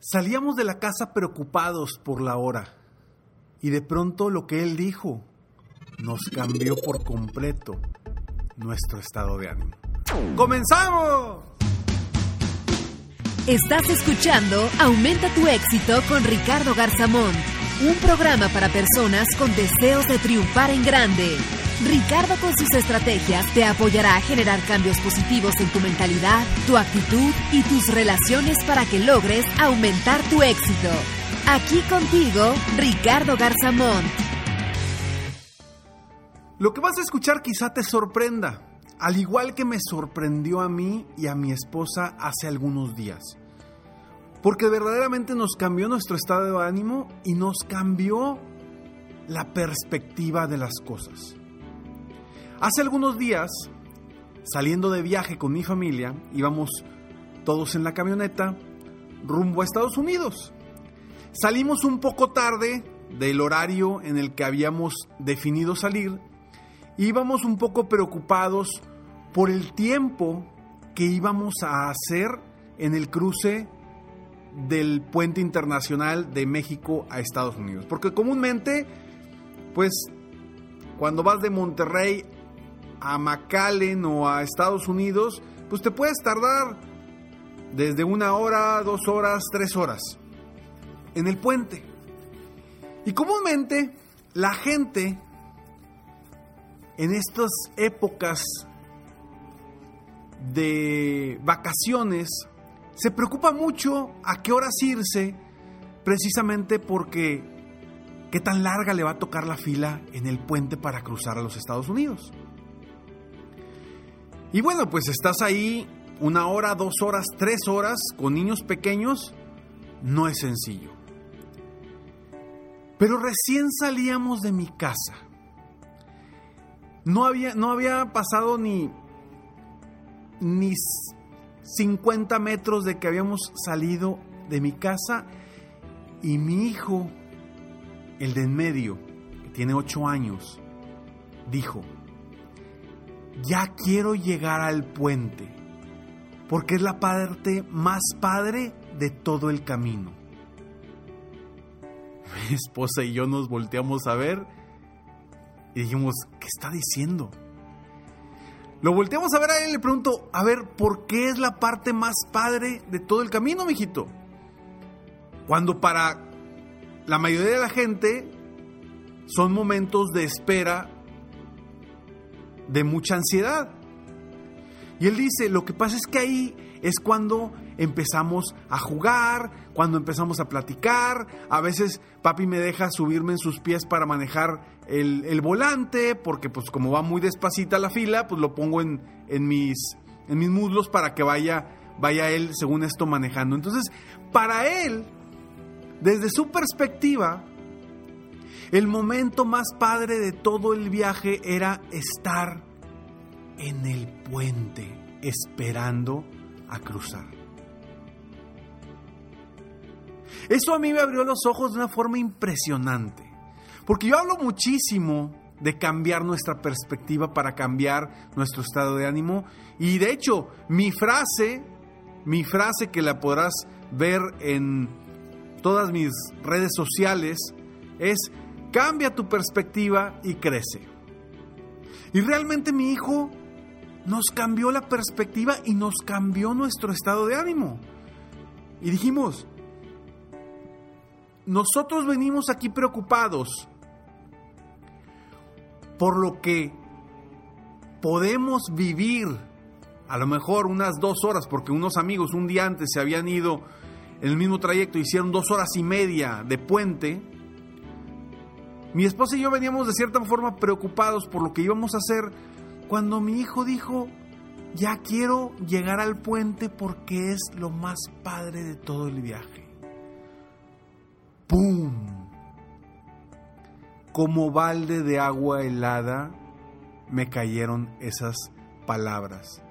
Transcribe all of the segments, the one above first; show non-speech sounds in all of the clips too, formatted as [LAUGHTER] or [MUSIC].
Salíamos de la casa preocupados por la hora y de pronto lo que él dijo nos cambió por completo nuestro estado de ánimo. ¡Comenzamos! Estás escuchando Aumenta tu éxito con Ricardo Garzamón, un programa para personas con deseos de triunfar en grande. Ricardo con sus estrategias te apoyará a generar cambios positivos en tu mentalidad, tu actitud y tus relaciones para que logres aumentar tu éxito. Aquí contigo, Ricardo Garzamón. Lo que vas a escuchar quizá te sorprenda, al igual que me sorprendió a mí y a mi esposa hace algunos días. Porque verdaderamente nos cambió nuestro estado de ánimo y nos cambió la perspectiva de las cosas. Hace algunos días, saliendo de viaje con mi familia, íbamos todos en la camioneta rumbo a Estados Unidos. Salimos un poco tarde del horario en el que habíamos definido salir. Íbamos un poco preocupados por el tiempo que íbamos a hacer en el cruce del puente internacional de México a Estados Unidos. Porque comúnmente, pues, cuando vas de Monterrey a McAllen o a Estados Unidos, pues te puedes tardar desde una hora, dos horas, tres horas en el puente. Y comúnmente la gente en estas épocas de vacaciones se preocupa mucho a qué horas irse precisamente porque qué tan larga le va a tocar la fila en el puente para cruzar a los Estados Unidos. Y bueno, pues estás ahí una hora, dos horas, tres horas con niños pequeños, no es sencillo. Pero recién salíamos de mi casa. No había, no había pasado ni, ni 50 metros de que habíamos salido de mi casa y mi hijo, el de en medio, que tiene 8 años, dijo, ya quiero llegar al puente, porque es la parte más padre de todo el camino. [LAUGHS] Mi esposa y yo nos volteamos a ver y dijimos, ¿qué está diciendo? Lo volteamos a ver a él y le pregunto, a ver, ¿por qué es la parte más padre de todo el camino, mijito? Cuando para la mayoría de la gente son momentos de espera de mucha ansiedad. Y él dice, lo que pasa es que ahí es cuando empezamos a jugar, cuando empezamos a platicar, a veces papi me deja subirme en sus pies para manejar el, volante, porque pues como va muy despacita la fila, pues lo pongo en, en, mis, en mis muslos para que vaya, vaya él según esto manejando. Entonces, para él, desde su perspectiva, el momento más padre de todo el viaje era estar en el puente esperando a cruzar. Eso a mí me abrió los ojos de una forma impresionante, porque yo hablo muchísimo de cambiar nuestra perspectiva para cambiar nuestro estado de ánimo y de hecho mi frase, mi frase que la podrás ver en todas mis redes sociales es cambia tu perspectiva y crece. Y realmente mi hijo nos cambió la perspectiva y nos cambió nuestro estado de ánimo. Y dijimos, nosotros venimos aquí preocupados por lo que podemos vivir, a lo mejor unas dos horas, porque unos amigos un día antes se habían ido en el mismo trayecto, hicieron dos horas y media de puente. Mi esposa y yo veníamos de cierta forma preocupados por lo que íbamos a hacer cuando mi hijo dijo, ya quiero llegar al puente porque es lo más padre de todo el viaje. ¡Pum! Como balde de agua helada me cayeron esas palabras.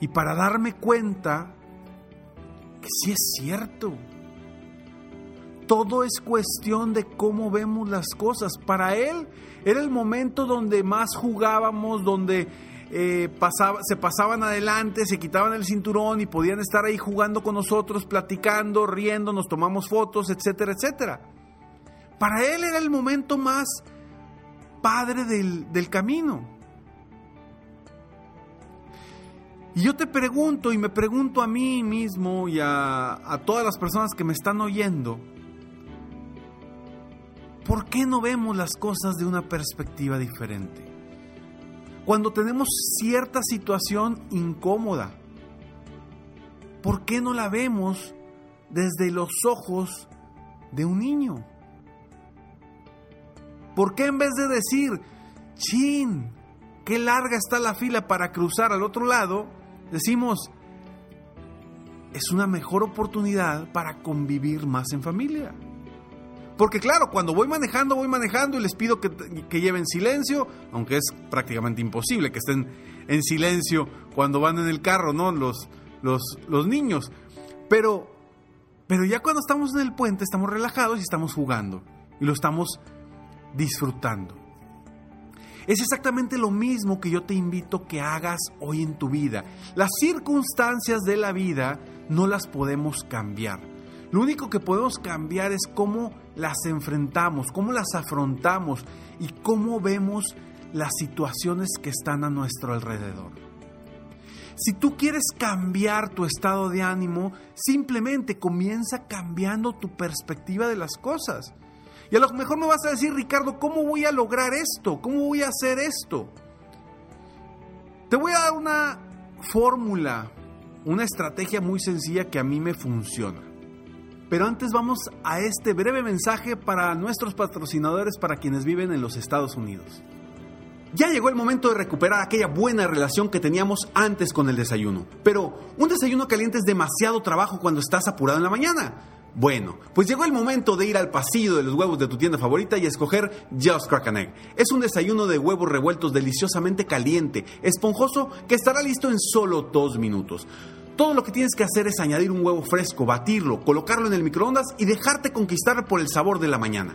Y para darme cuenta que sí es cierto, todo es cuestión de cómo vemos las cosas. Para él era el momento donde más jugábamos, donde eh, se pasaban adelante, se quitaban el cinturón y podían estar ahí jugando con nosotros, platicando, riendo, nos tomamos fotos, etcétera, etcétera. Para él era el momento más padre del, camino. Y yo te pregunto y me pregunto a mí mismo y a, a todas las personas que me están oyendo, ¿por qué no vemos las cosas de una perspectiva diferente? Cuando tenemos cierta situación incómoda, ¿por qué no la vemos desde los ojos de un niño? ¿Por qué en vez de decir, chin, qué larga está la fila para cruzar al otro lado, decimos, es una mejor oportunidad para convivir más en familia? Porque claro, cuando voy manejando, voy manejando y les pido que, lleven silencio, aunque es prácticamente imposible que estén en silencio cuando van en el carro, ¿no? Los, los, los niños. Pero, pero ya cuando estamos en el puente, estamos relajados y estamos jugando. Y lo estamos disfrutando. Es exactamente lo mismo que yo te invito que hagas hoy en tu vida. Las circunstancias de la vida no las podemos cambiar. Lo único que podemos cambiar es cómo las enfrentamos, cómo las afrontamos y cómo vemos las situaciones que están a nuestro alrededor. Si tú quieres cambiar tu estado de ánimo, simplemente comienza cambiando tu perspectiva de las cosas. Y a lo mejor me vas a decir, Ricardo, ¿cómo voy a lograr esto? ¿Cómo voy a hacer esto? Te voy a dar una fórmula, una estrategia muy sencilla que a mí me funciona. Pero antes vamos a este breve mensaje para nuestros patrocinadores, para quienes viven en los Estados Unidos. Ya llegó el momento de recuperar aquella buena relación que teníamos antes con el desayuno. Pero un desayuno caliente es demasiado trabajo cuando estás apurado en la mañana. Bueno, pues llegó el momento de ir al pasillo de los huevos de tu tienda favorita y escoger Just Crack Egg. Es un desayuno de huevos revueltos deliciosamente caliente, esponjoso, que estará listo en solo dos minutos. Todo lo que tienes que hacer es añadir un huevo fresco, batirlo, colocarlo en el microondas y dejarte conquistar por el sabor de la mañana.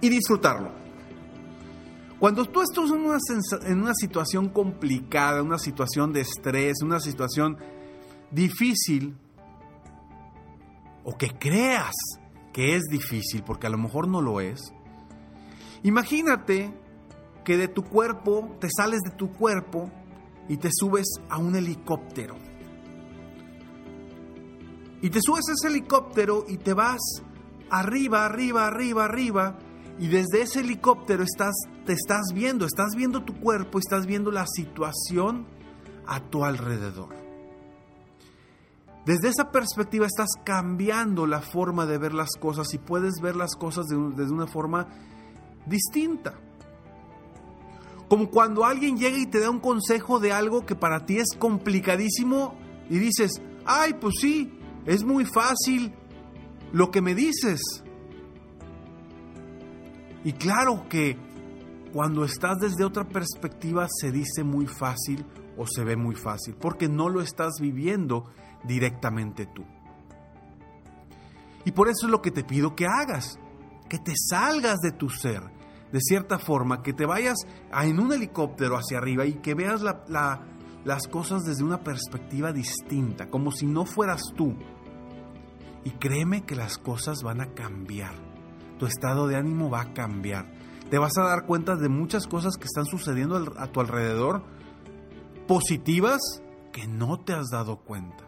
y disfrutarlo. Cuando tú estás en una, en una situación complicada, una situación de estrés, una situación difícil, o que creas que es difícil, porque a lo mejor no lo es, imagínate que de tu cuerpo, te sales de tu cuerpo y te subes a un helicóptero. Y te subes a ese helicóptero y te vas arriba, arriba, arriba, arriba. Y desde ese helicóptero estás, te estás viendo, estás viendo tu cuerpo, estás viendo la situación a tu alrededor. Desde esa perspectiva estás cambiando la forma de ver las cosas y puedes ver las cosas desde una forma distinta. Como cuando alguien llega y te da un consejo de algo que para ti es complicadísimo y dices, ay, pues sí, es muy fácil, lo que me dices. Y claro que cuando estás desde otra perspectiva se dice muy fácil o se ve muy fácil, porque no lo estás viviendo directamente tú. Y por eso es lo que te pido que hagas, que te salgas de tu ser, de cierta forma, que te vayas en un helicóptero hacia arriba y que veas las cosas desde una perspectiva distinta, como si no fueras tú. Y créeme que las cosas van a cambiar, tu estado de ánimo va a cambiar. Te vas a dar cuenta de muchas cosas que están sucediendo a tu alrededor, positivas, que no te has dado cuenta.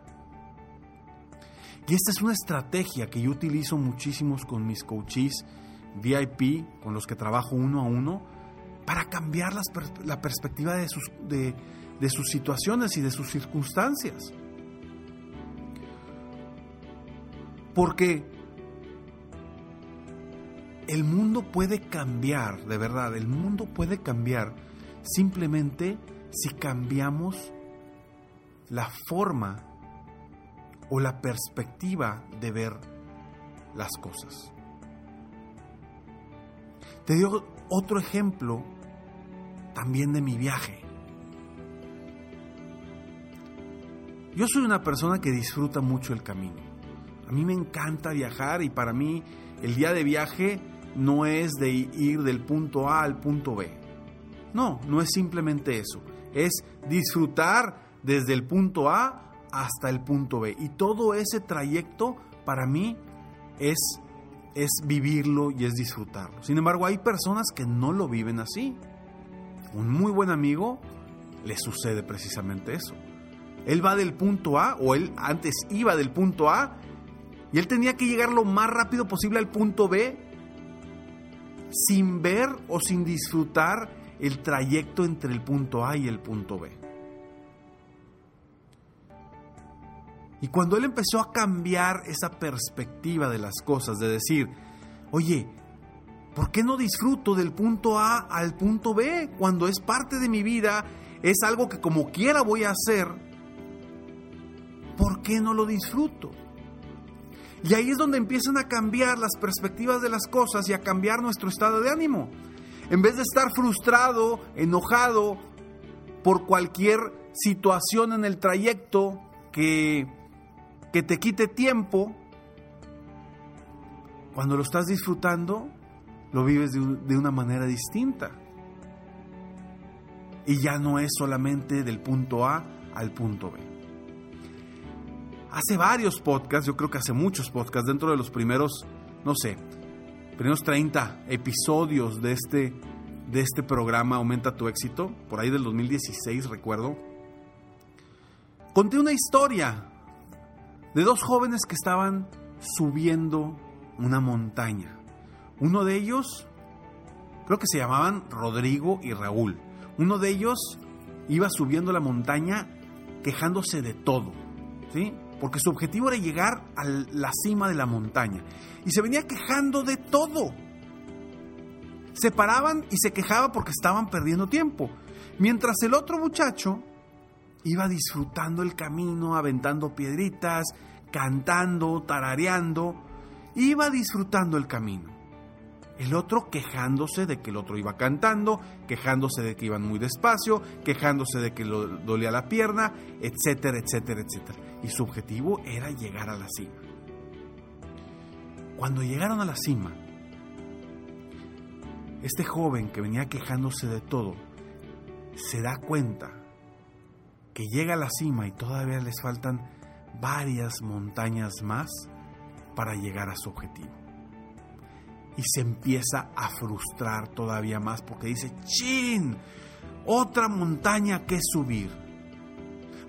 Y esta es una estrategia que yo utilizo muchísimos con mis coaches VIP, con los que trabajo uno a uno, para cambiar la perspectiva de sus, de, de sus situaciones y de sus circunstancias. Porque el mundo puede cambiar, de verdad, el mundo puede cambiar simplemente si cambiamos la forma o la perspectiva de ver las cosas. Te dio otro ejemplo también de mi viaje. Yo soy una persona que disfruta mucho el camino. A mí me encanta viajar y para mí el día de viaje no es de ir del punto A al punto B. No, no es simplemente eso. Es disfrutar desde el punto A hasta el punto B. Y todo ese trayecto para mí es, es vivirlo y es disfrutarlo. Sin embargo, hay personas que no lo viven así. Un muy buen amigo le sucede precisamente eso. Él va del punto A, o él antes iba del punto A, y él tenía que llegar lo más rápido posible al punto B sin ver o sin disfrutar el trayecto entre el punto A y el punto B. Y cuando él empezó a cambiar esa perspectiva de las cosas, de decir, oye, ¿por qué no disfruto del punto A al punto B cuando es parte de mi vida, es algo que como quiera voy a hacer? ¿Por qué no lo disfruto? Y ahí es donde empiezan a cambiar las perspectivas de las cosas y a cambiar nuestro estado de ánimo. En vez de estar frustrado, enojado por cualquier situación en el trayecto que que te quite tiempo, cuando lo estás disfrutando, lo vives de, una manera distinta. Y ya no es solamente del punto A al punto B. Hace varios podcasts, yo creo que hace muchos podcasts, dentro de los primeros, no sé, primeros 30 episodios de este, de este programa Aumenta tu éxito, por ahí del 2016 recuerdo, conté una historia de dos jóvenes que estaban subiendo una montaña. Uno de ellos, creo que se llamaban Rodrigo y Raúl. Uno de ellos iba subiendo la montaña quejándose de todo, ¿sí? Porque su objetivo era llegar a la cima de la montaña. Y se venía quejando de todo. Se paraban y se quejaba porque estaban perdiendo tiempo. Mientras el otro muchacho iba disfrutando el camino, aventando piedritas, cantando, tarareando, iba disfrutando el camino. El otro quejándose de que el otro iba cantando, quejándose de que iban muy despacio, quejándose de que lo dolía la pierna, etcétera, etcétera, etcétera. Y su objetivo era llegar a la cima. Cuando llegaron a la cima, este joven que venía quejándose de todo, se da cuenta que llega a la cima y todavía les faltan varias montañas más para llegar a su objetivo. Y se empieza a frustrar todavía más porque dice, ¡chin! Otra montaña que subir.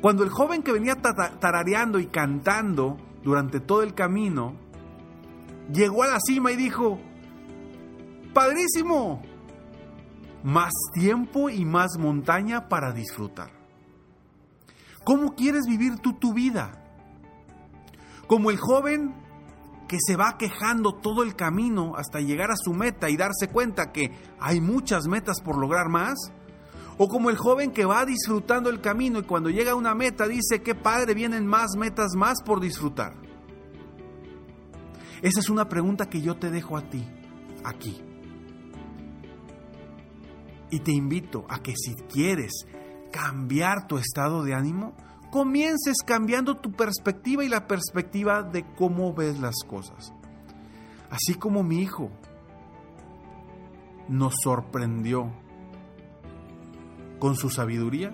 Cuando el joven que venía tarareando y cantando durante todo el camino, llegó a la cima y dijo, ¡Padrísimo! Más tiempo y más montaña para disfrutar. ¿Cómo quieres vivir tú tu vida? Como el joven que se va quejando todo el camino hasta llegar a su meta y darse cuenta que hay muchas metas por lograr más. O como el joven que va disfrutando el camino y cuando llega a una meta dice, qué padre, vienen más metas más por disfrutar. Esa es una pregunta que yo te dejo a ti, aquí. Y te invito a que si quieres cambiar tu estado de ánimo, comiences cambiando tu perspectiva y la perspectiva de cómo ves las cosas. Así como mi hijo nos sorprendió con su sabiduría,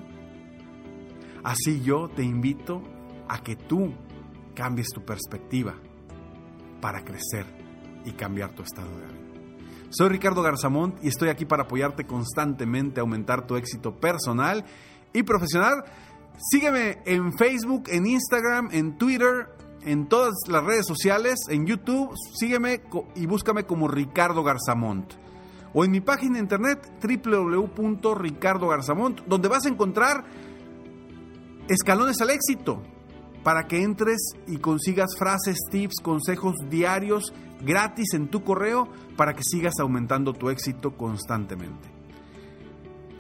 así yo te invito a que tú cambies tu perspectiva para crecer y cambiar tu estado de ánimo. Soy Ricardo Garzamont y estoy aquí para apoyarte constantemente a aumentar tu éxito personal y profesional. Sígueme en Facebook, en Instagram, en Twitter, en todas las redes sociales, en YouTube. Sígueme y búscame como Ricardo Garzamont. O en mi página de internet www.ricardogarzamont, donde vas a encontrar escalones al éxito para que entres y consigas frases, tips, consejos diarios gratis en tu correo para que sigas aumentando tu éxito constantemente.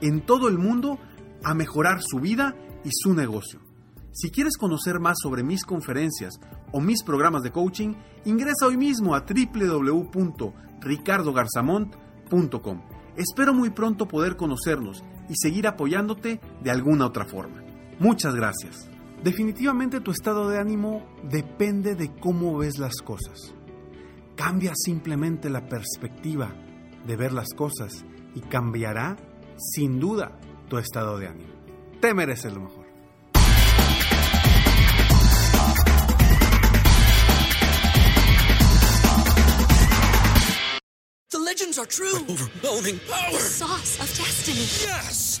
en todo el mundo a mejorar su vida y su negocio. Si quieres conocer más sobre mis conferencias o mis programas de coaching, ingresa hoy mismo a www.ricardogarzamont.com. Espero muy pronto poder conocernos y seguir apoyándote de alguna otra forma. Muchas gracias. Definitivamente tu estado de ánimo depende de cómo ves las cosas. Cambia simplemente la perspectiva de ver las cosas y cambiará sin duda tu estado de ánimo. Te mereces lo mejor. The legends are true. Overwhelming power! Sauce of destiny. Yes!